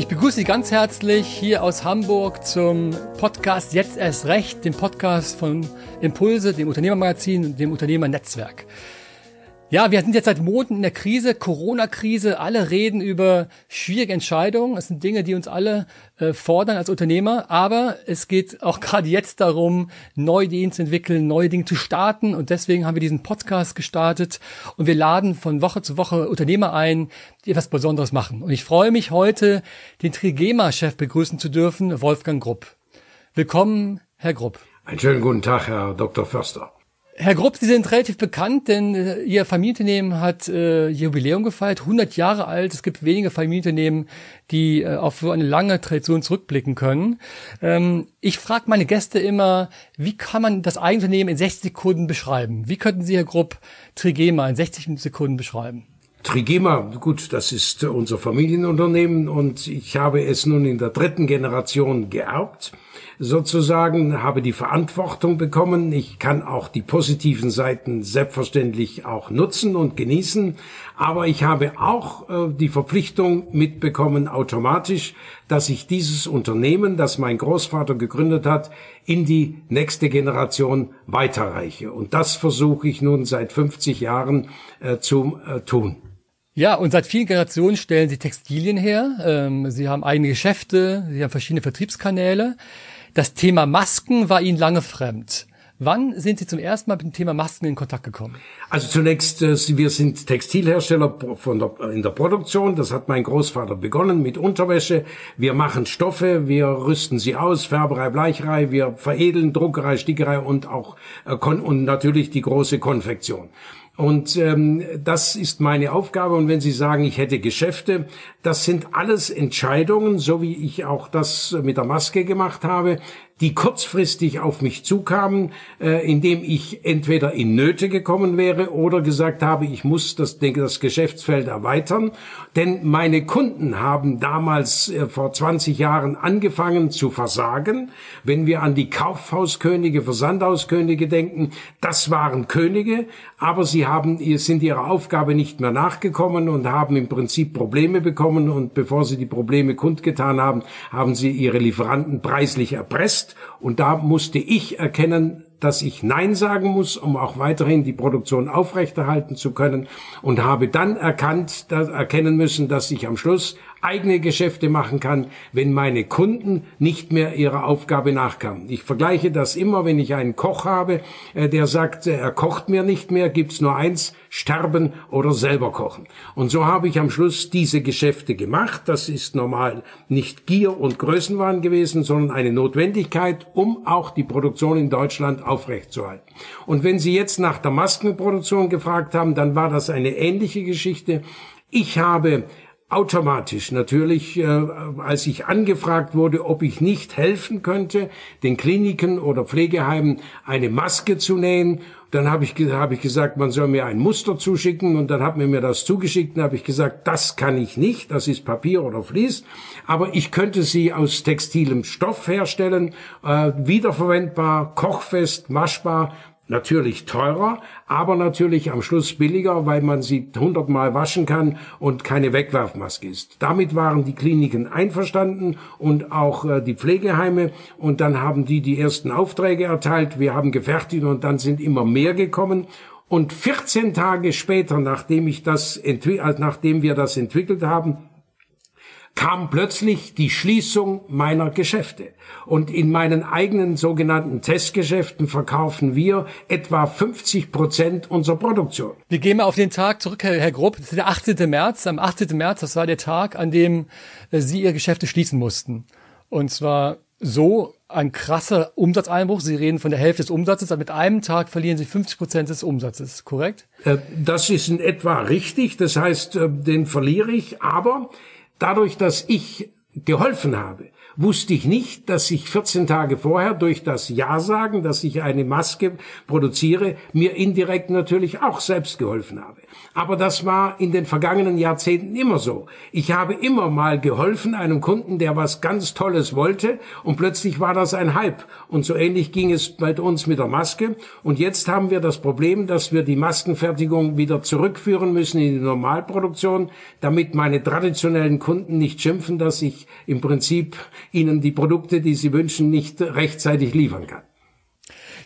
Ich begrüße Sie ganz herzlich hier aus Hamburg zum Podcast Jetzt erst recht, dem Podcast von Impulse, dem Unternehmermagazin, dem Unternehmernetzwerk. Ja, wir sind jetzt seit Monaten in der Krise, Corona-Krise. Alle reden über schwierige Entscheidungen. Es sind Dinge, die uns alle äh, fordern als Unternehmer. Aber es geht auch gerade jetzt darum, neue Ideen zu entwickeln, neue Dinge zu starten. Und deswegen haben wir diesen Podcast gestartet. Und wir laden von Woche zu Woche Unternehmer ein, die etwas Besonderes machen. Und ich freue mich heute, den Trigema-Chef begrüßen zu dürfen, Wolfgang Grupp. Willkommen, Herr Grupp. Einen schönen guten Tag, Herr Dr. Förster. Herr Grupp, Sie sind relativ bekannt, denn äh, Ihr Familienunternehmen hat äh, Jubiläum gefeiert, 100 Jahre alt. Es gibt wenige Familienunternehmen, die äh, auf so eine lange Tradition zurückblicken können. Ähm, ich frage meine Gäste immer, wie kann man das Eigenunternehmen in 60 Sekunden beschreiben? Wie könnten Sie, Herr Grupp, Trigema in 60 Sekunden beschreiben? Trigema, gut, das ist unser Familienunternehmen und ich habe es nun in der dritten Generation geerbt, sozusagen, habe die Verantwortung bekommen. Ich kann auch die positiven Seiten selbstverständlich auch nutzen und genießen, aber ich habe auch äh, die Verpflichtung mitbekommen automatisch, dass ich dieses Unternehmen, das mein Großvater gegründet hat, in die nächste Generation weiterreiche. Und das versuche ich nun seit 50 Jahren äh, zu äh, tun. Ja, und seit vielen Generationen stellen Sie Textilien her. Ähm, Sie haben eigene Geschäfte, Sie haben verschiedene Vertriebskanäle. Das Thema Masken war Ihnen lange fremd. Wann sind Sie zum ersten Mal mit dem Thema Masken in Kontakt gekommen? Also zunächst, äh, wir sind Textilhersteller von der, in der Produktion. Das hat mein Großvater begonnen mit Unterwäsche. Wir machen Stoffe, wir rüsten sie aus, Färberei, Bleicherei, wir veredeln Druckerei, Stickerei und auch äh, und natürlich die große Konfektion. Und ähm, das ist meine Aufgabe. Und wenn Sie sagen, ich hätte Geschäfte, das sind alles Entscheidungen, so wie ich auch das mit der Maske gemacht habe, die kurzfristig auf mich zukamen, äh, indem ich entweder in Nöte gekommen wäre oder gesagt habe, ich muss das, das Geschäftsfeld erweitern. Denn meine Kunden haben damals äh, vor 20 Jahren angefangen zu versagen. Wenn wir an die Kaufhauskönige, Versandhauskönige denken, das waren Könige, aber sie haben, sind ihrer Aufgabe nicht mehr nachgekommen und haben im Prinzip Probleme bekommen und bevor sie die Probleme kundgetan haben, haben sie ihre Lieferanten preislich erpresst und da musste ich erkennen, dass ich Nein sagen muss, um auch weiterhin die Produktion aufrechterhalten zu können. Und habe dann erkannt, erkennen müssen, dass ich am Schluss eigene Geschäfte machen kann, wenn meine Kunden nicht mehr ihrer Aufgabe nachkamen. Ich vergleiche das immer, wenn ich einen Koch habe, äh, der sagt, äh, er kocht mir nicht mehr, gibt's nur eins, sterben oder selber kochen. Und so habe ich am Schluss diese Geschäfte gemacht. Das ist normal nicht Gier und Größenwahn gewesen, sondern eine Notwendigkeit, um auch die Produktion in Deutschland aufrechtzuerhalten. Und wenn Sie jetzt nach der Maskenproduktion gefragt haben, dann war das eine ähnliche Geschichte. Ich habe automatisch natürlich, äh, als ich angefragt wurde, ob ich nicht helfen könnte, den Kliniken oder Pflegeheimen eine Maske zu nähen. Dann habe ich, hab ich gesagt, man soll mir ein Muster zuschicken. Und dann hat man mir das zugeschickt. Und habe ich gesagt, das kann ich nicht, das ist Papier oder Vlies, aber ich könnte sie aus textilem Stoff herstellen, äh, wiederverwendbar, kochfest, maschbar natürlich teurer, aber natürlich am Schluss billiger, weil man sie hundertmal waschen kann und keine Wegwerfmaske ist. Damit waren die Kliniken einverstanden und auch äh, die Pflegeheime und dann haben die die ersten Aufträge erteilt. Wir haben gefertigt und dann sind immer mehr gekommen und 14 Tage später, nachdem ich das, nachdem wir das entwickelt haben, kam plötzlich die Schließung meiner Geschäfte. Und in meinen eigenen sogenannten Testgeschäften verkaufen wir etwa 50 Prozent unserer Produktion. Wir gehen mal auf den Tag zurück, Herr, Herr Grupp. Das ist der 18. März. Am 18. März, das war der Tag, an dem äh, Sie Ihre Geschäfte schließen mussten. Und zwar so ein krasser Umsatzeinbruch. Sie reden von der Hälfte des Umsatzes. Mit einem Tag verlieren Sie 50 Prozent des Umsatzes, korrekt? Äh, das ist in etwa richtig. Das heißt, äh, den verliere ich. Aber dadurch, dass ich geholfen habe, wusste ich nicht, dass ich 14 Tage vorher durch das Ja sagen, dass ich eine Maske produziere, mir indirekt natürlich auch selbst geholfen habe. Aber das war in den vergangenen Jahrzehnten immer so. Ich habe immer mal geholfen einem Kunden, der was ganz Tolles wollte und plötzlich war das ein Hype. Und so ähnlich ging es bei uns mit der Maske. Und jetzt haben wir das Problem, dass wir die Maskenfertigung wieder zurückführen müssen in die Normalproduktion, damit meine traditionellen Kunden nicht schimpfen, dass ich im Prinzip ihnen die Produkte, die sie wünschen, nicht rechtzeitig liefern kann.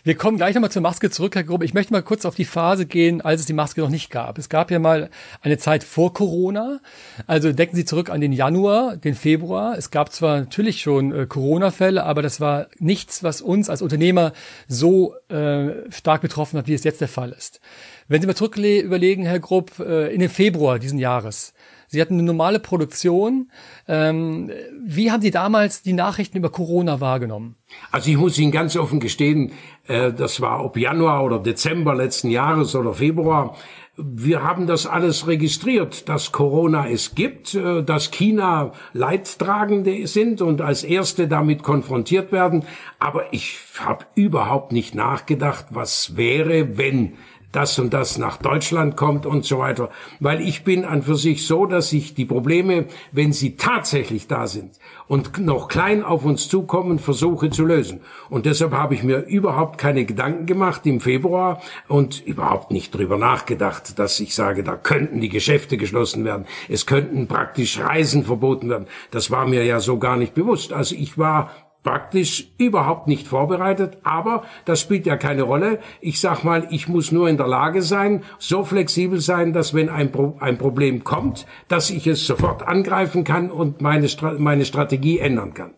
Wir kommen gleich nochmal zur Maske zurück, Herr Gruppe. Ich möchte mal kurz auf die Phase gehen, als es die Maske noch nicht gab. Es gab ja mal eine Zeit vor Corona. Also denken Sie zurück an den Januar, den Februar. Es gab zwar natürlich schon äh, Corona-Fälle, aber das war nichts, was uns als Unternehmer so äh, stark betroffen hat, wie es jetzt der Fall ist. Wenn Sie mal zurück überlegen, Herr Grupp, äh, in den Februar diesen Jahres, Sie hatten eine normale Produktion. Ähm, wie haben Sie damals die Nachrichten über Corona wahrgenommen? Also ich muss Ihnen ganz offen gestehen, äh, das war ob Januar oder Dezember letzten Jahres oder Februar. Wir haben das alles registriert, dass Corona es gibt, äh, dass China Leidtragende sind und als Erste damit konfrontiert werden. Aber ich habe überhaupt nicht nachgedacht, was wäre, wenn das und das nach Deutschland kommt und so weiter. Weil ich bin an für sich so, dass ich die Probleme, wenn sie tatsächlich da sind und noch klein auf uns zukommen, versuche zu lösen. Und deshalb habe ich mir überhaupt keine Gedanken gemacht im Februar und überhaupt nicht drüber nachgedacht, dass ich sage, da könnten die Geschäfte geschlossen werden. Es könnten praktisch Reisen verboten werden. Das war mir ja so gar nicht bewusst. Also ich war praktisch überhaupt nicht vorbereitet, aber das spielt ja keine Rolle. Ich sag mal, ich muss nur in der Lage sein, so flexibel sein, dass wenn ein, Pro ein Problem kommt, dass ich es sofort angreifen kann und meine, Stra meine Strategie ändern kann.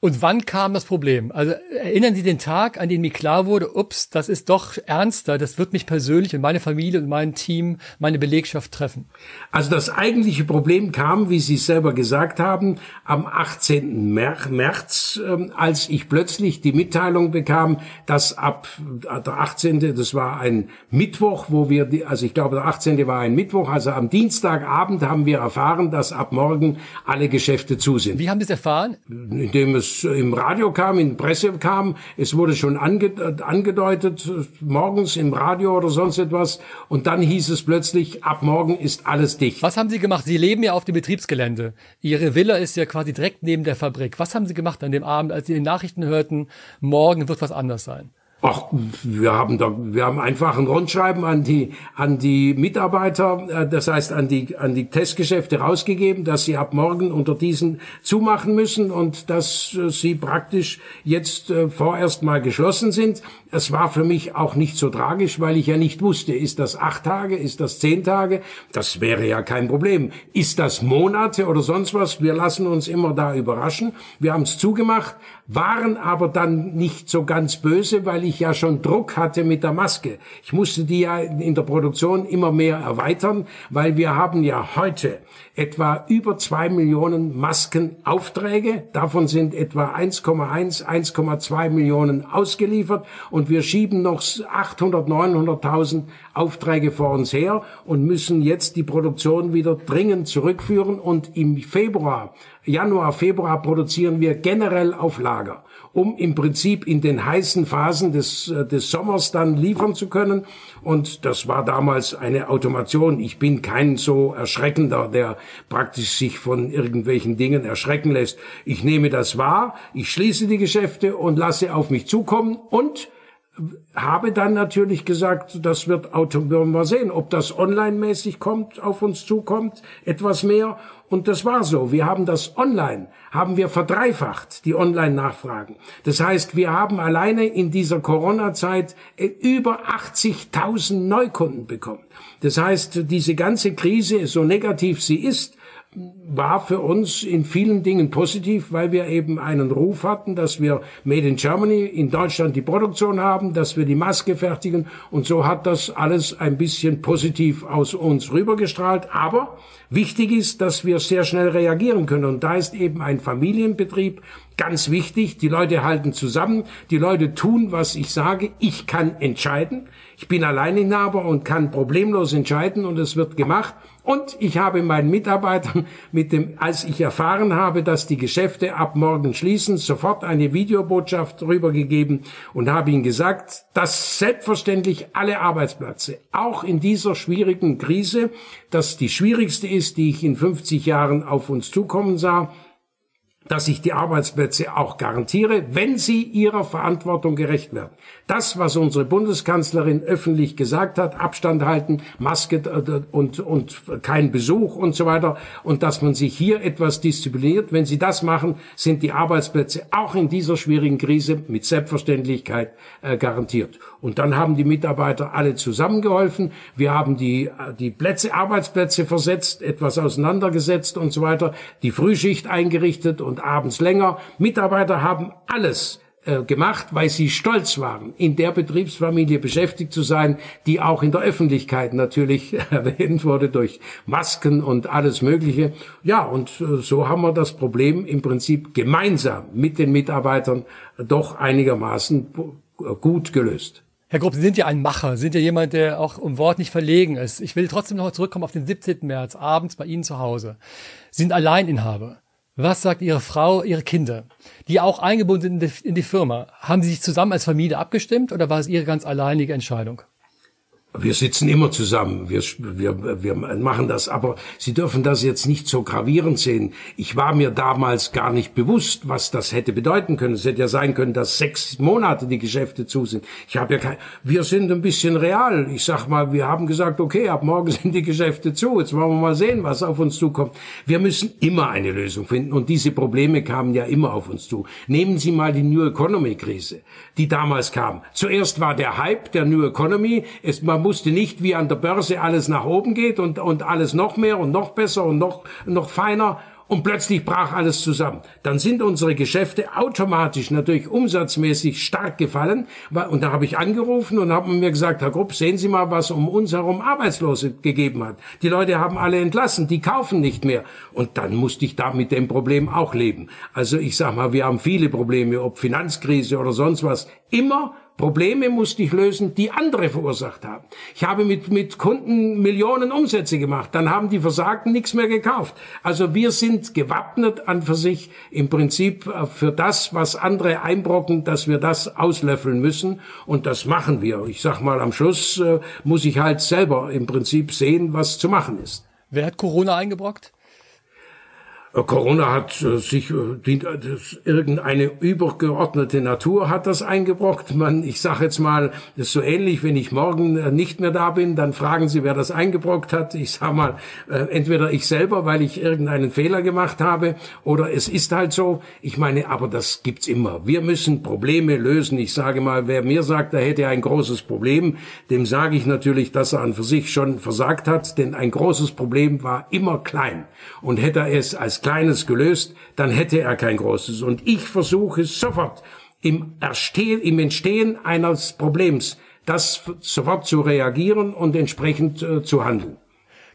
Und wann kam das Problem? Also erinnern Sie den Tag, an dem mir klar wurde, ups, das ist doch ernster, das wird mich persönlich und meine Familie und mein Team, meine Belegschaft treffen. Also das eigentliche Problem kam, wie Sie es selber gesagt haben, am 18. März, ähm, als ich plötzlich die Mitteilung bekam, dass ab der 18., das war ein Mittwoch, wo wir, also ich glaube der 18. war ein Mittwoch, also am Dienstagabend haben wir erfahren, dass ab morgen alle Geschäfte zu sind. Wie haben Sie es erfahren? Indem es es im Radio kam, in Presse kam, es wurde schon ange angedeutet, morgens im Radio oder sonst etwas, und dann hieß es plötzlich, ab morgen ist alles dicht. Was haben Sie gemacht? Sie leben ja auf dem Betriebsgelände. Ihre Villa ist ja quasi direkt neben der Fabrik. Was haben Sie gemacht an dem Abend, als Sie die Nachrichten hörten, morgen wird was anders sein? Ach, wir haben da, wir haben einfach ein Rundschreiben an die, an die Mitarbeiter, äh, das heißt an die, an die Testgeschäfte rausgegeben, dass sie ab morgen unter diesen zumachen müssen und dass äh, sie praktisch jetzt äh, vorerst mal geschlossen sind. Es war für mich auch nicht so tragisch, weil ich ja nicht wusste, ist das acht Tage, ist das zehn Tage? Das wäre ja kein Problem. Ist das Monate oder sonst was? Wir lassen uns immer da überraschen. Wir haben es zugemacht, waren aber dann nicht so ganz böse, weil ich ja schon Druck hatte mit der Maske. Ich musste die ja in der Produktion immer mehr erweitern, weil wir haben ja heute etwa über zwei Millionen Maskenaufträge. Davon sind etwa 1,1, 1,2 Millionen ausgeliefert. Und wir schieben noch 800, 900.000 Aufträge vor uns her und müssen jetzt die Produktion wieder dringend zurückführen. Und im Februar, Januar, Februar produzieren wir generell auf Lager um im Prinzip in den heißen Phasen des, äh, des Sommers dann liefern zu können. Und das war damals eine Automation. Ich bin kein so erschreckender, der praktisch sich von irgendwelchen Dingen erschrecken lässt. Ich nehme das wahr, ich schließe die Geschäfte und lasse auf mich zukommen und habe dann natürlich gesagt, das wird Auto, werden wir sehen, ob das online-mäßig kommt, auf uns zukommt, etwas mehr. Und das war so. Wir haben das online, haben wir verdreifacht, die Online-Nachfragen. Das heißt, wir haben alleine in dieser Corona-Zeit äh, über 80.000 Neukunden bekommen. Das heißt, diese ganze Krise, so negativ sie ist, war für uns in vielen Dingen positiv, weil wir eben einen Ruf hatten, dass wir Made in Germany in Deutschland die Produktion haben, dass wir die Maske fertigen und so hat das alles ein bisschen positiv aus uns rübergestrahlt. Aber wichtig ist, dass wir sehr schnell reagieren können und da ist eben ein Familienbetrieb ganz wichtig. Die Leute halten zusammen, die Leute tun, was ich sage. Ich kann entscheiden. Ich bin Alleininhaber und kann problemlos entscheiden und es wird gemacht. Und ich habe meinen Mitarbeitern mit dem, als ich erfahren habe, dass die Geschäfte ab morgen schließen, sofort eine Videobotschaft rübergegeben und habe ihnen gesagt, dass selbstverständlich alle Arbeitsplätze, auch in dieser schwierigen Krise, dass die schwierigste ist, die ich in 50 Jahren auf uns zukommen sah, dass ich die Arbeitsplätze auch garantiere, wenn sie ihrer Verantwortung gerecht werden. Das, was unsere Bundeskanzlerin öffentlich gesagt hat, Abstand halten, Maske äh, und, und kein Besuch und so weiter, und dass man sich hier etwas diszipliniert, wenn sie das machen, sind die Arbeitsplätze auch in dieser schwierigen Krise mit Selbstverständlichkeit äh, garantiert. Und dann haben die Mitarbeiter alle zusammengeholfen. Wir haben die, äh, die Plätze, Arbeitsplätze versetzt, etwas auseinandergesetzt und so weiter, die Frühschicht eingerichtet und abends länger. Mitarbeiter haben alles äh, gemacht, weil sie stolz waren, in der Betriebsfamilie beschäftigt zu sein, die auch in der Öffentlichkeit natürlich erwähnt wurde durch Masken und alles Mögliche. Ja, und äh, so haben wir das Problem im Prinzip gemeinsam mit den Mitarbeitern doch einigermaßen gut gelöst. Herr Grupp, Sie sind ja ein Macher, Sie sind ja jemand, der auch um Wort nicht verlegen ist. Ich will trotzdem noch zurückkommen auf den 17. März, abends bei Ihnen zu Hause. Sie sind Alleininhaber. Was sagt Ihre Frau, Ihre Kinder, die auch eingebunden sind in die Firma? Haben Sie sich zusammen als Familie abgestimmt oder war es Ihre ganz alleinige Entscheidung? Wir sitzen immer zusammen, wir, wir, wir machen das, aber Sie dürfen das jetzt nicht so gravierend sehen. Ich war mir damals gar nicht bewusst, was das hätte bedeuten können. Es hätte ja sein können, dass sechs Monate die Geschäfte zu sind. Ich habe ja kein, wir sind ein bisschen real. Ich sag mal, wir haben gesagt, okay, ab morgen sind die Geschäfte zu. Jetzt wollen wir mal sehen, was auf uns zukommt. Wir müssen immer eine Lösung finden und diese Probleme kamen ja immer auf uns zu. Nehmen Sie mal die New Economy Krise, die damals kam. Zuerst war der Hype der New Economy. Es, man wusste nicht, wie an der Börse alles nach oben geht und, und alles noch mehr und noch besser und noch, noch feiner. Und plötzlich brach alles zusammen. Dann sind unsere Geschäfte automatisch natürlich umsatzmäßig stark gefallen. Und da habe ich angerufen und habe mir gesagt, Herr Grupp, sehen Sie mal, was um uns herum Arbeitslose gegeben hat. Die Leute haben alle entlassen, die kaufen nicht mehr. Und dann musste ich da mit dem Problem auch leben. Also ich sag mal, wir haben viele Probleme, ob Finanzkrise oder sonst was. Immer Probleme musste ich lösen, die andere verursacht haben. Ich habe mit, mit Kunden Millionen Umsätze gemacht, dann haben die Versagten nichts mehr gekauft. Also wir sind gewappnet an für sich im Prinzip äh, für das, was andere einbrocken, dass wir das auslöffeln müssen und das machen wir. Ich sag mal, am Schluss äh, muss ich halt selber im Prinzip sehen, was zu machen ist. Wer hat Corona eingebrockt? Äh, Corona hat äh, sich, äh, irgendeine übergeordnete Natur hat das eingebrockt. Man, ich sage jetzt mal, das ist so ähnlich, wenn ich morgen nicht mehr da bin, dann fragen Sie, wer das eingebrockt hat. Ich sage mal, entweder ich selber, weil ich irgendeinen Fehler gemacht habe, oder es ist halt so. Ich meine, aber das gibt's immer. Wir müssen Probleme lösen. Ich sage mal, wer mir sagt, er hätte ein großes Problem, dem sage ich natürlich, dass er an für sich schon versagt hat, denn ein großes Problem war immer klein. Und hätte er es als Kleines gelöst, dann hätte er kein Großes. Und ich versuche sofort im, Erstehen, im Entstehen eines Problems, das sofort zu reagieren und entsprechend äh, zu handeln.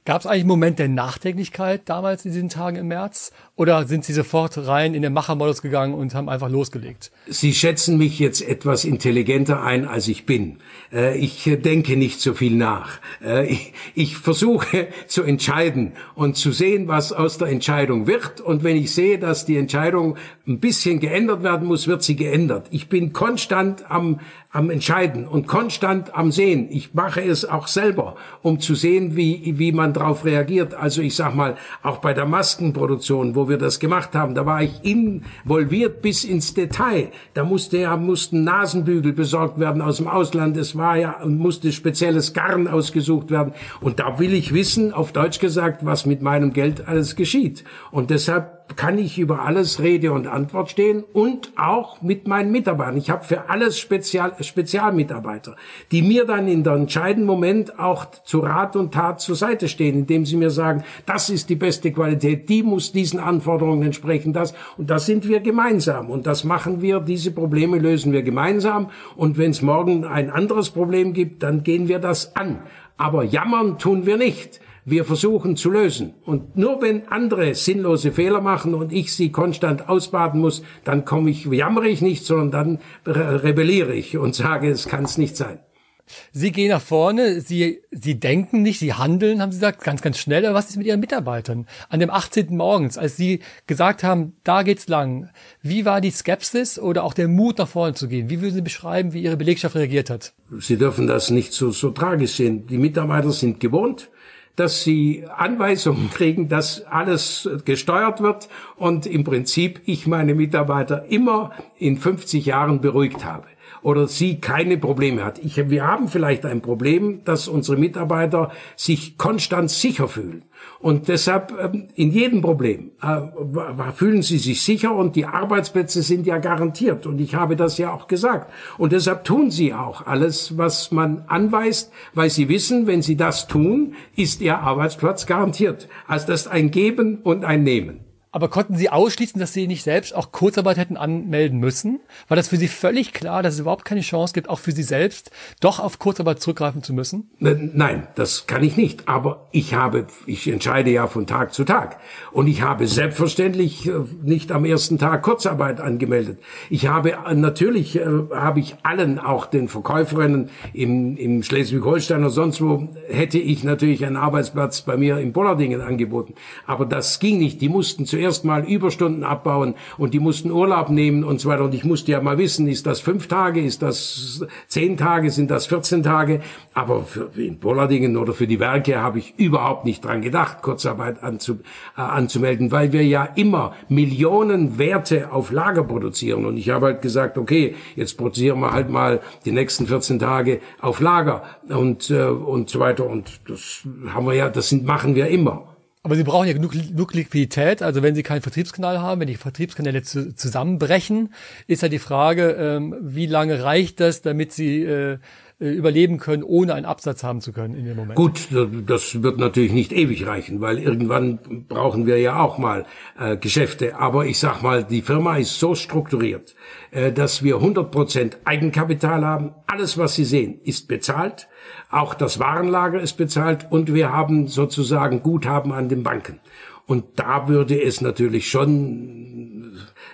Gab es eigentlich einen Moment der Nachdenklichkeit damals in diesen Tagen im März? Oder sind Sie sofort rein in den Machermodus gegangen und haben einfach losgelegt? Sie schätzen mich jetzt etwas intelligenter ein, als ich bin. Äh, ich denke nicht so viel nach. Äh, ich versuche zu entscheiden und zu sehen, was aus der Entscheidung wird. Und wenn ich sehe, dass die Entscheidung ein bisschen geändert werden muss, wird sie geändert. Ich bin konstant am, am Entscheiden und konstant am Sehen. Ich mache es auch selber, um zu sehen, wie, wie man reagiert. Also ich sag mal, auch bei der Maskenproduktion, wo wir das gemacht haben, da war ich involviert bis ins Detail. Da musste ja, mussten Nasenbügel besorgt werden aus dem Ausland. Es war ja, musste spezielles Garn ausgesucht werden. Und da will ich wissen, auf Deutsch gesagt, was mit meinem Geld alles geschieht. Und deshalb kann ich über alles Rede und Antwort stehen und auch mit meinen Mitarbeitern. Ich habe für alles Spezial, Spezialmitarbeiter, die mir dann in der entscheidenden Moment auch zu Rat und Tat zur Seite stehen, indem sie mir sagen, das ist die beste Qualität, die muss diesen Anforderungen entsprechen, das und das sind wir gemeinsam und das machen wir, diese Probleme lösen wir gemeinsam und wenn es morgen ein anderes Problem gibt, dann gehen wir das an. Aber jammern tun wir nicht wir versuchen zu lösen. Und nur wenn andere sinnlose Fehler machen und ich sie konstant ausbaden muss, dann komme ich, jammere ich nicht, sondern dann rebelliere ich und sage, es kann es nicht sein. Sie gehen nach vorne, Sie, Sie denken nicht, Sie handeln, haben Sie gesagt, ganz, ganz schnell. Aber was ist mit Ihren Mitarbeitern? An dem 18. morgens, als Sie gesagt haben, da geht's lang. Wie war die Skepsis oder auch der Mut, nach vorne zu gehen? Wie würden Sie beschreiben, wie Ihre Belegschaft reagiert hat? Sie dürfen das nicht so, so tragisch sehen. Die Mitarbeiter sind gewohnt, dass sie Anweisungen kriegen, dass alles gesteuert wird und im Prinzip ich meine Mitarbeiter immer in 50 Jahren beruhigt habe oder sie keine Probleme hat. Ich, wir haben vielleicht ein Problem, dass unsere Mitarbeiter sich konstant sicher fühlen. Und deshalb ähm, in jedem Problem äh, fühlen sie sich sicher und die Arbeitsplätze sind ja garantiert. Und ich habe das ja auch gesagt. Und deshalb tun sie auch alles, was man anweist, weil sie wissen, wenn sie das tun, ist ihr Arbeitsplatz garantiert. Also das ist ein Geben und ein Nehmen. Aber konnten Sie ausschließen, dass Sie nicht selbst auch Kurzarbeit hätten anmelden müssen? War das für Sie völlig klar, dass es überhaupt keine Chance gibt, auch für Sie selbst doch auf Kurzarbeit zurückgreifen zu müssen? Nein, das kann ich nicht. Aber ich habe, ich entscheide ja von Tag zu Tag. Und ich habe selbstverständlich äh, nicht am ersten Tag Kurzarbeit angemeldet. Ich habe äh, natürlich, äh, habe ich allen, auch den Verkäuferinnen im, im Schleswig-Holstein oder sonst wo, hätte ich natürlich einen Arbeitsplatz bei mir in Bollardingen angeboten. Aber das ging nicht. Die mussten zuerst zuerst mal Überstunden abbauen und die mussten Urlaub nehmen und so weiter. Und ich musste ja mal wissen, ist das fünf Tage, ist das zehn Tage, sind das 14 Tage? Aber für in Bollardingen oder für die Werke habe ich überhaupt nicht dran gedacht, Kurzarbeit anzu, äh, anzumelden, weil wir ja immer Millionen Werte auf Lager produzieren. Und ich habe halt gesagt, okay, jetzt produzieren wir halt mal die nächsten 14 Tage auf Lager und, äh, und so weiter. Und das haben wir ja, das sind, machen wir immer. Aber Sie brauchen ja genug, genug Liquidität. Also wenn Sie keinen Vertriebskanal haben, wenn die Vertriebskanäle zu, zusammenbrechen, ist ja die Frage, ähm, wie lange reicht das, damit Sie äh, überleben können, ohne einen Absatz haben zu können in dem Moment. Gut, das wird natürlich nicht ewig reichen, weil irgendwann brauchen wir ja auch mal äh, Geschäfte. Aber ich sag mal, die Firma ist so strukturiert, äh, dass wir 100% Eigenkapital haben. Alles, was Sie sehen, ist bezahlt. Auch das Warenlager ist bezahlt und wir haben sozusagen Guthaben an den Banken. Und da würde es natürlich schon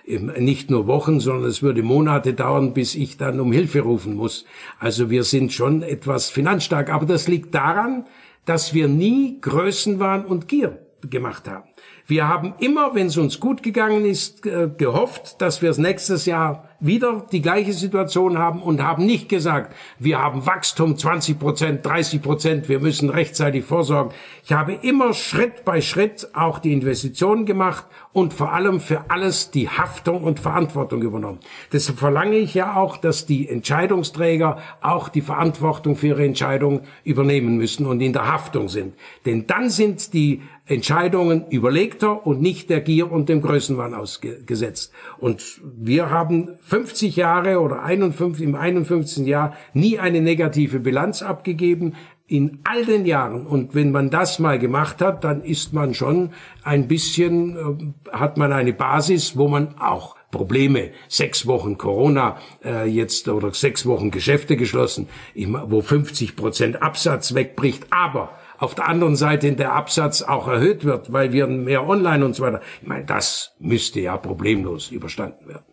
nicht nur Wochen, sondern es würde Monate dauern, bis ich dann um Hilfe rufen muss. Also wir sind schon etwas finanzstark. Aber das liegt daran, dass wir nie Größenwahn und Gier gemacht haben. Wir haben immer, wenn es uns gut gegangen ist, gehofft, dass wir es nächstes Jahr wieder die gleiche Situation haben und haben nicht gesagt, wir haben Wachstum 20 Prozent, 30 Prozent, wir müssen rechtzeitig vorsorgen. Ich habe immer Schritt bei Schritt auch die Investitionen gemacht und vor allem für alles die Haftung und Verantwortung übernommen. Deshalb verlange ich ja auch, dass die Entscheidungsträger auch die Verantwortung für ihre Entscheidungen übernehmen müssen und in der Haftung sind. Denn dann sind die Entscheidungen überlegter und nicht der Gier und dem Größenwahn ausgesetzt. Und wir haben 50 Jahre oder 51, im 51. Jahr nie eine negative Bilanz abgegeben in all den Jahren. Und wenn man das mal gemacht hat, dann ist man schon ein bisschen, äh, hat man eine Basis, wo man auch Probleme, sechs Wochen Corona äh, jetzt oder sechs Wochen Geschäfte geschlossen, wo 50 Prozent Absatz wegbricht, aber auf der anderen Seite der Absatz auch erhöht wird, weil wir mehr online und so weiter. Ich meine, das müsste ja problemlos überstanden werden.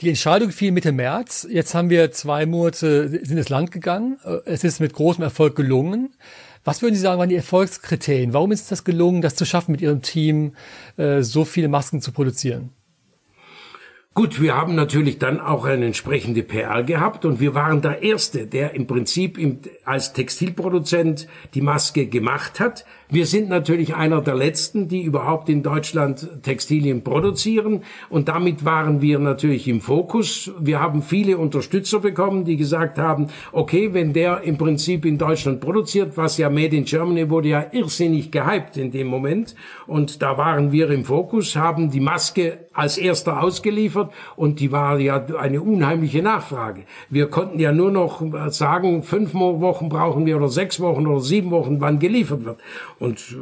Die Entscheidung fiel Mitte März. Jetzt haben wir zwei Monate, sind ins Land gegangen. Es ist mit großem Erfolg gelungen. Was würden Sie sagen, waren die Erfolgskriterien? Warum ist es das gelungen, das zu schaffen, mit Ihrem Team äh, so viele Masken zu produzieren? Gut, wir haben natürlich dann auch eine entsprechende PR gehabt und wir waren der Erste, der im Prinzip als Textilproduzent die Maske gemacht hat. Wir sind natürlich einer der Letzten, die überhaupt in Deutschland Textilien produzieren und damit waren wir natürlich im Fokus. Wir haben viele Unterstützer bekommen, die gesagt haben, okay, wenn der im Prinzip in Deutschland produziert, was ja Made in Germany wurde ja irrsinnig gehypt in dem Moment und da waren wir im Fokus, haben die Maske als erster ausgeliefert und die war ja eine unheimliche Nachfrage. Wir konnten ja nur noch sagen, fünf Wochen brauchen wir oder sechs Wochen oder sieben Wochen, wann geliefert wird. Und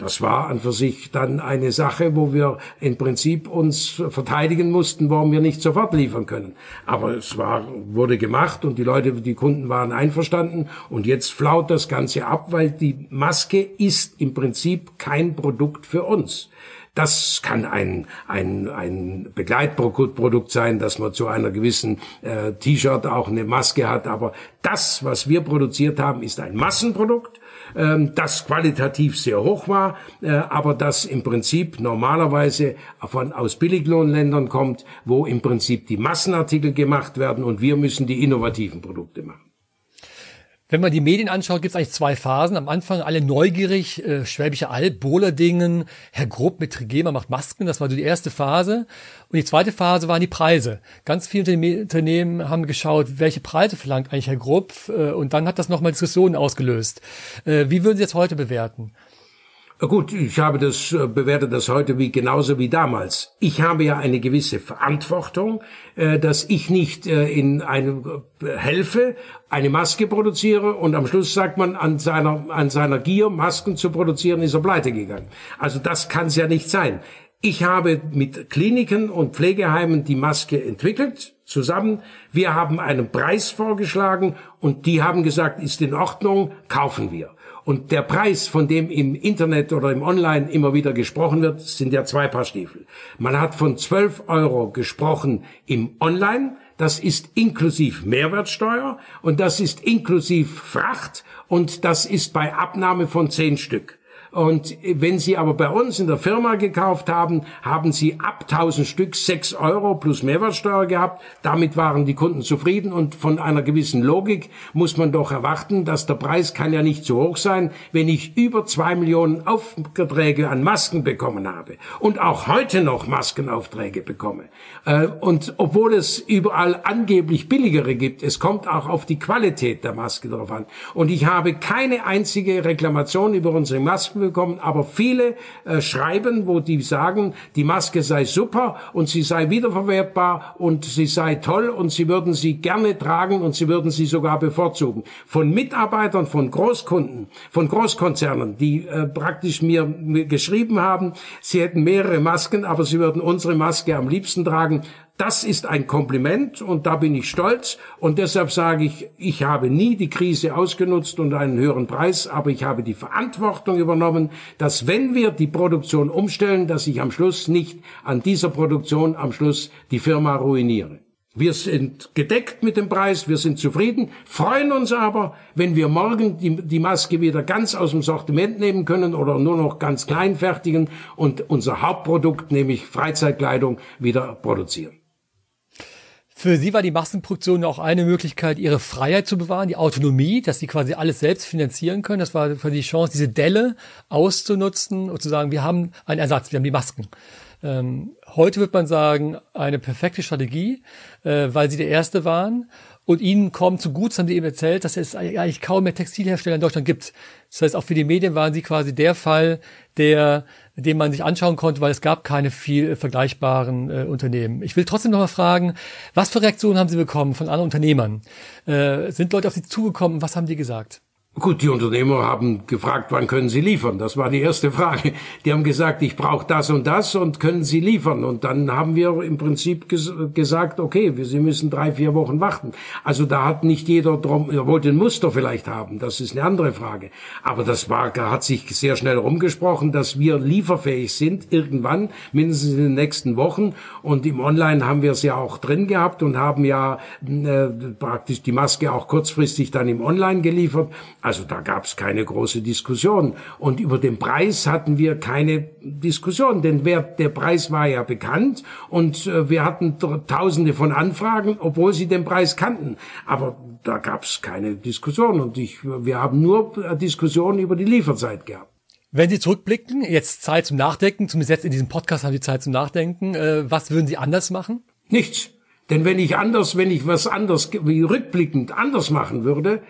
das war an für sich dann eine Sache, wo wir im Prinzip uns verteidigen mussten, warum wir nicht sofort liefern können. Aber es war, wurde gemacht und die Leute, die Kunden waren einverstanden und jetzt flaut das Ganze ab, weil die Maske ist im Prinzip kein Produkt für uns. Das kann ein, ein, ein Begleitprodukt sein, dass man zu einer gewissen äh, T-Shirt auch eine Maske hat. Aber das, was wir produziert haben, ist ein Massenprodukt, ähm, das qualitativ sehr hoch war, äh, aber das im Prinzip normalerweise von, aus Billiglohnländern kommt, wo im Prinzip die Massenartikel gemacht werden und wir müssen die innovativen Produkte machen. Wenn man die Medien anschaut, gibt es eigentlich zwei Phasen. Am Anfang alle neugierig, äh, Schwäbische Alb, Bohlerdingen, Herr Grupp mit Trigema macht Masken, das war so die erste Phase. Und die zweite Phase waren die Preise. Ganz viele Unternehmen haben geschaut, welche Preise verlangt eigentlich Herr Grupp äh, und dann hat das nochmal Diskussionen ausgelöst. Äh, wie würden Sie jetzt heute bewerten? Gut, ich habe das äh, bewerte das heute wie genauso wie damals. Ich habe ja eine gewisse Verantwortung, äh, dass ich nicht äh, in eine helfe, eine Maske produziere und am Schluss sagt man an seiner an seiner Gier Masken zu produzieren ist er pleite gegangen. Also das kann es ja nicht sein. Ich habe mit Kliniken und Pflegeheimen die Maske entwickelt zusammen. Wir haben einen Preis vorgeschlagen und die haben gesagt, ist in Ordnung, kaufen wir. Und der Preis, von dem im Internet oder im Online immer wieder gesprochen wird, sind ja zwei Paar Stiefel. Man hat von 12 Euro gesprochen im Online. Das ist inklusiv Mehrwertsteuer und das ist inklusiv Fracht und das ist bei Abnahme von 10 Stück. Und wenn Sie aber bei uns in der Firma gekauft haben, haben Sie ab 1000 Stück 6 Euro plus Mehrwertsteuer gehabt. Damit waren die Kunden zufrieden und von einer gewissen Logik muss man doch erwarten, dass der Preis kann ja nicht zu hoch sein, wenn ich über 2 Millionen Aufträge an Masken bekommen habe und auch heute noch Maskenaufträge bekomme. Äh, und obwohl es überall angeblich billigere gibt, es kommt auch auf die Qualität der Maske drauf an. Und ich habe keine einzige Reklamation über unsere Masken bekommen, aber viele äh, schreiben, wo die sagen, die Maske sei super und sie sei wiederverwertbar und sie sei toll und sie würden sie gerne tragen und sie würden sie sogar bevorzugen. Von Mitarbeitern, von Großkunden, von Großkonzernen, die äh, praktisch mir geschrieben haben, sie hätten mehrere Masken, aber sie würden unsere Maske am liebsten tragen. Das ist ein Kompliment und da bin ich stolz und deshalb sage ich, ich habe nie die Krise ausgenutzt und einen höheren Preis, aber ich habe die Verantwortung übernommen, dass wenn wir die Produktion umstellen, dass ich am Schluss nicht an dieser Produktion am Schluss die Firma ruiniere. Wir sind gedeckt mit dem Preis, wir sind zufrieden, freuen uns aber, wenn wir morgen die, die, Maske wieder ganz aus dem Sortiment nehmen können oder nur noch ganz klein fertigen und unser Hauptprodukt, nämlich Freizeitkleidung, wieder produzieren. Für Sie war die Massenproduktion auch eine Möglichkeit, Ihre Freiheit zu bewahren, die Autonomie, dass Sie quasi alles selbst finanzieren können. Das war die Chance, diese Delle auszunutzen und zu sagen, wir haben einen Ersatz, wir haben die Masken. Ähm, heute wird man sagen, eine perfekte Strategie, äh, weil Sie der Erste waren. Und Ihnen kommt zu gut, haben Sie eben erzählt, dass es eigentlich kaum mehr Textilhersteller in Deutschland gibt. Das heißt, auch für die Medien waren Sie quasi der Fall, der den man sich anschauen konnte, weil es gab keine viel vergleichbaren äh, Unternehmen. Ich will trotzdem noch mal fragen, was für Reaktionen haben Sie bekommen von anderen Unternehmern? Äh, sind Leute auf Sie zugekommen? Was haben die gesagt? Gut, die Unternehmer haben gefragt, wann können sie liefern? Das war die erste Frage. Die haben gesagt, ich brauche das und das und können sie liefern? Und dann haben wir im Prinzip ges gesagt, okay, sie müssen drei, vier Wochen warten. Also da hat nicht jeder drum, er wollte ein Muster vielleicht haben, das ist eine andere Frage. Aber das war, hat sich sehr schnell rumgesprochen, dass wir lieferfähig sind, irgendwann, mindestens in den nächsten Wochen. Und im Online haben wir es ja auch drin gehabt und haben ja äh, praktisch die Maske auch kurzfristig dann im Online geliefert. Da gab es keine große Diskussion. Und über den Preis hatten wir keine Diskussion, denn wer, der Preis war ja bekannt und äh, wir hatten tausende von Anfragen, obwohl sie den Preis kannten. Aber da gab es keine Diskussion und ich, wir haben nur Diskussionen über die Lieferzeit gehabt. Wenn Sie zurückblicken, jetzt Zeit zum Nachdenken, zumindest jetzt in diesem Podcast haben Sie Zeit zum Nachdenken, äh, was würden Sie anders machen? Nichts. Denn wenn ich anders, wenn ich was anders, wie rückblickend anders machen würde,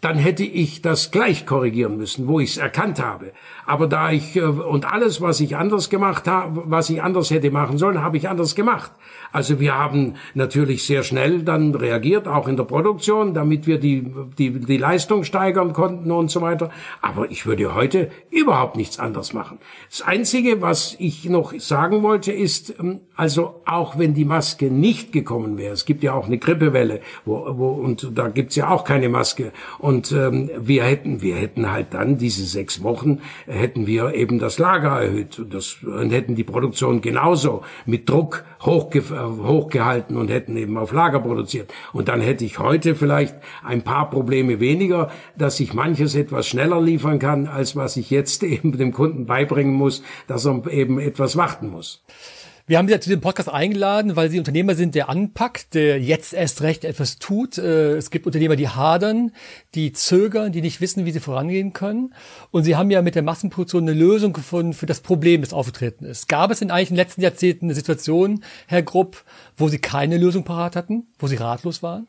dann hätte ich das gleich korrigieren müssen, wo ich es erkannt habe. Aber da ich äh, und alles, was ich anders gemacht habe, was ich anders hätte machen sollen, habe ich anders gemacht. Also wir haben natürlich sehr schnell dann reagiert, auch in der Produktion, damit wir die, die, die Leistung steigern konnten und so weiter. Aber ich würde heute überhaupt nichts anders machen. Das Einzige, was ich noch sagen wollte, ist, ähm, also auch wenn die Maske nicht gekommen wäre, es gibt ja auch eine Grippewelle, wo, wo, und da gibt's ja auch keine Maske. Und ähm, wir hätten, wir hätten halt dann diese sechs Wochen hätten wir eben das Lager erhöht und, das, und hätten die Produktion genauso mit Druck hochge hochgehalten und hätten eben auf Lager produziert. Und dann hätte ich heute vielleicht ein paar Probleme weniger, dass ich manches etwas schneller liefern kann, als was ich jetzt eben dem Kunden beibringen muss, dass er eben etwas warten muss. Wir haben Sie ja zu dem Podcast eingeladen, weil Sie Unternehmer sind, der anpackt, der jetzt erst recht etwas tut. Äh, es gibt Unternehmer, die hadern, die zögern, die nicht wissen, wie sie vorangehen können. Und Sie haben ja mit der Massenproduktion eine Lösung gefunden für das Problem, das aufgetreten ist. Gab es in eigentlich in den letzten Jahrzehnten eine Situation, Herr Grupp, wo Sie keine Lösung parat hatten, wo Sie ratlos waren?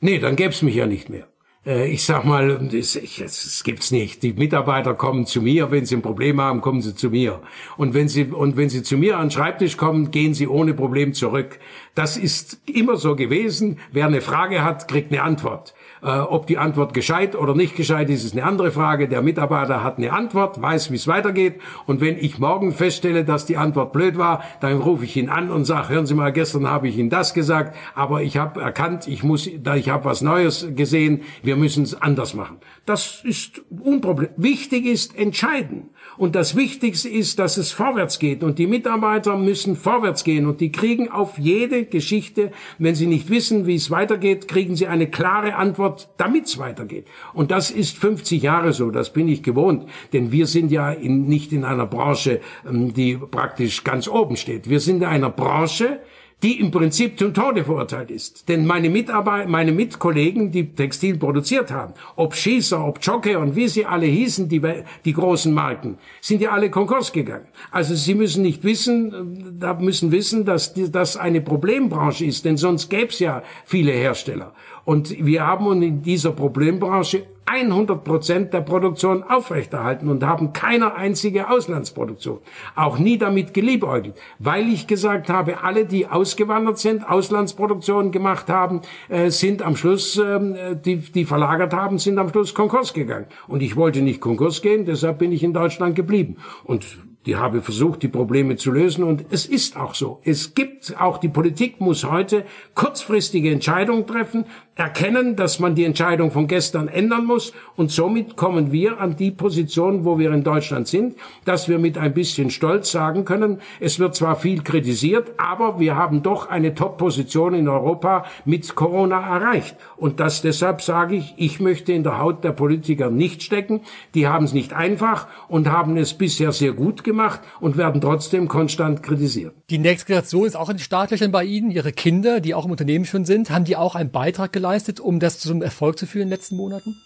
Nee, dann gäbe es mich ja nicht mehr. Äh, ich sag mal, das, das gibt's nicht. Die Mitarbeiter kommen zu mir, wenn sie ein Problem haben, kommen sie zu mir. Und wenn sie und wenn sie zu mir an den Schreibtisch kommen, gehen sie ohne Problem zurück. Das ist immer so gewesen. Wer eine Frage hat, kriegt eine Antwort. Äh, ob die Antwort gescheit oder nicht gescheit ist, ist eine andere Frage. Der Mitarbeiter hat eine Antwort, weiß, wie es weitergeht. Und wenn ich morgen feststelle, dass die Antwort blöd war, dann rufe ich ihn an und sage, hören Sie mal, gestern habe ich Ihnen das gesagt, aber ich habe erkannt, ich muss, ich habe was Neues gesehen, wir müssen es anders machen. Das ist unproblem. Wichtig ist entscheiden. Und das Wichtigste ist, dass es vorwärts geht. Und die Mitarbeiter müssen vorwärts gehen. Und die kriegen auf jede Geschichte, wenn sie nicht wissen, wie es weitergeht, kriegen sie eine klare Antwort, damit es weitergeht. Und das ist 50 Jahre so. Das bin ich gewohnt. Denn wir sind ja in, nicht in einer Branche, ähm, die praktisch ganz oben steht. Wir sind in einer Branche, die im Prinzip zum Tode verurteilt ist. Denn meine Mitarbeiter, meine Mitkollegen, die Textil produziert haben, ob Schießer, ob Jocke und wie sie alle hießen, die, die großen Marken, sind ja alle Konkurs gegangen. Also sie müssen nicht wissen, da müssen wissen, dass das eine Problembranche ist, denn sonst gäbe es ja viele Hersteller. Und wir haben in dieser Problembranche 100 Prozent der Produktion aufrechterhalten und haben keine einzige Auslandsproduktion. Auch nie damit geliebäugelt, weil ich gesagt habe, alle, die ausgewandert sind, Auslandsproduktionen gemacht haben, äh, sind am Schluss, äh, die, die verlagert haben, sind am Schluss Konkurs gegangen. Und ich wollte nicht Konkurs gehen, deshalb bin ich in Deutschland geblieben. Und die habe versucht, die Probleme zu lösen und es ist auch so. Es gibt auch die Politik muss heute kurzfristige Entscheidungen treffen, erkennen, dass man die Entscheidung von gestern ändern muss und somit kommen wir an die Position, wo wir in Deutschland sind, dass wir mit ein bisschen Stolz sagen können, es wird zwar viel kritisiert, aber wir haben doch eine Top-Position in Europa mit Corona erreicht. Und das deshalb sage ich, ich möchte in der Haut der Politiker nicht stecken. Die haben es nicht einfach und haben es bisher sehr gut gemacht und werden trotzdem konstant kritisiert. Die nächste Generation ist auch in den Startlöchern bei Ihnen. Ihre Kinder, die auch im Unternehmen schon sind, haben die auch einen Beitrag? Geleistet, um das zum Erfolg zu führen in den letzten Monaten?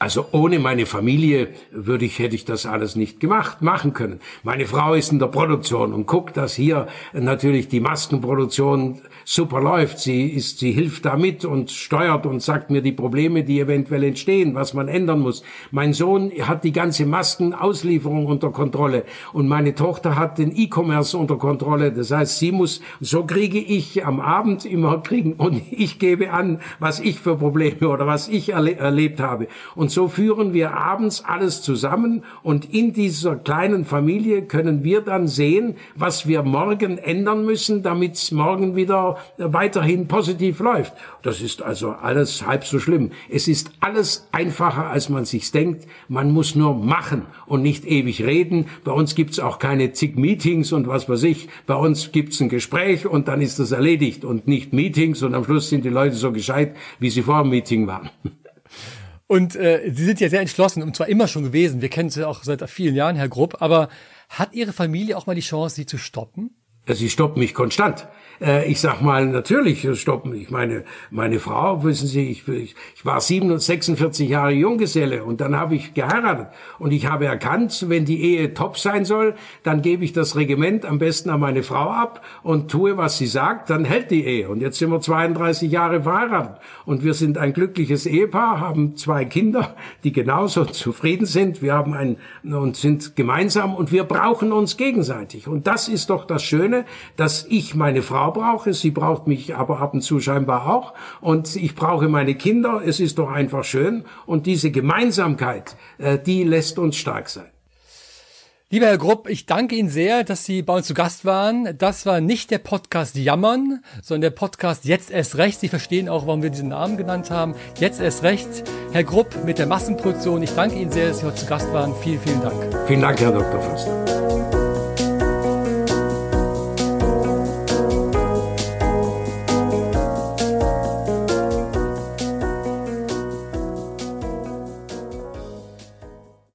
Also ohne meine Familie würde ich, hätte ich das alles nicht gemacht, machen können. Meine Frau ist in der Produktion und guckt, dass hier natürlich die Maskenproduktion super läuft. Sie ist, sie hilft da mit und steuert und sagt mir die Probleme, die eventuell entstehen, was man ändern muss. Mein Sohn hat die ganze Maskenauslieferung unter Kontrolle und meine Tochter hat den E-Commerce unter Kontrolle. Das heißt, sie muss, so kriege ich am Abend immer kriegen und ich gebe an, was ich für Probleme oder was ich erle erlebt habe. Und und so führen wir abends alles zusammen und in dieser kleinen Familie können wir dann sehen, was wir morgen ändern müssen, damit es morgen wieder weiterhin positiv läuft. Das ist also alles halb so schlimm. Es ist alles einfacher, als man sich denkt. Man muss nur machen und nicht ewig reden. Bei uns gibt's auch keine zig Meetings und was weiß ich. Bei uns gibt's ein Gespräch und dann ist das erledigt und nicht Meetings und am Schluss sind die Leute so gescheit, wie sie vor dem Meeting waren. Und äh, Sie sind ja sehr entschlossen und zwar immer schon gewesen. Wir kennen Sie auch seit vielen Jahren, Herr Grupp. Aber hat Ihre Familie auch mal die Chance, Sie zu stoppen? Sie stoppen mich konstant. Äh, ich sag mal, natürlich stoppen. Ich meine, meine Frau, wissen Sie, ich, ich, war 46 Jahre Junggeselle und dann habe ich geheiratet. Und ich habe erkannt, wenn die Ehe top sein soll, dann gebe ich das Regiment am besten an meine Frau ab und tue, was sie sagt, dann hält die Ehe. Und jetzt sind wir 32 Jahre verheiratet. Und wir sind ein glückliches Ehepaar, haben zwei Kinder, die genauso zufrieden sind. Wir haben ein, und sind gemeinsam und wir brauchen uns gegenseitig. Und das ist doch das Schöne, dass ich meine Frau Frau brauche, sie braucht mich aber ab und zu scheinbar auch und ich brauche meine Kinder, es ist doch einfach schön und diese Gemeinsamkeit, äh, die lässt uns stark sein. Lieber Herr Grupp, ich danke Ihnen sehr, dass Sie bei uns zu Gast waren. Das war nicht der Podcast Jammern, sondern der Podcast Jetzt erst recht. Sie verstehen auch, warum wir diesen Namen genannt haben. Jetzt erst recht. Herr Grupp mit der Massenproduktion. Ich danke Ihnen sehr, dass Sie heute zu Gast waren. Vielen, vielen Dank. Vielen Dank, Herr Dr. Förster.